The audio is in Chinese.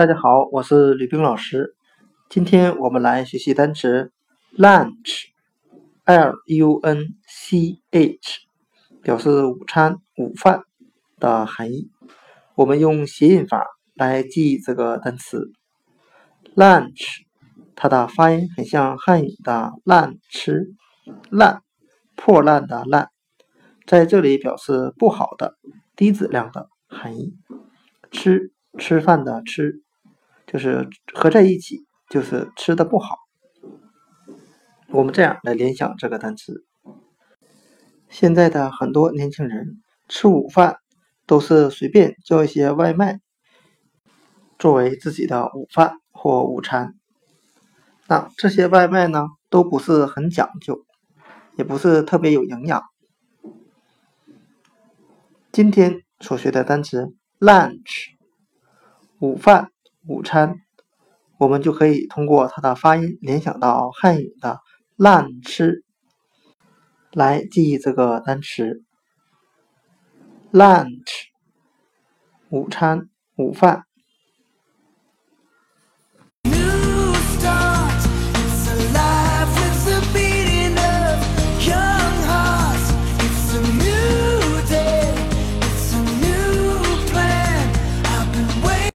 大家好，我是吕冰老师。今天我们来学习单词 lunch，l u n c h，表示午餐、午饭的含义。我们用谐音法来记忆这个单词 lunch，它的发音很像汉语的烂吃，烂，破烂的烂，在这里表示不好的、低质量的含义。吃，吃饭的吃。就是合在一起，就是吃的不好。我们这样来联想这个单词：现在的很多年轻人吃午饭都是随便叫一些外卖，作为自己的午饭或午餐。那这些外卖呢，都不是很讲究，也不是特别有营养。今天所学的单词 lunch，午饭。午餐，我们就可以通过它的发音联想到汉语的“烂吃”来记忆这个单词。lunch，午餐、午饭。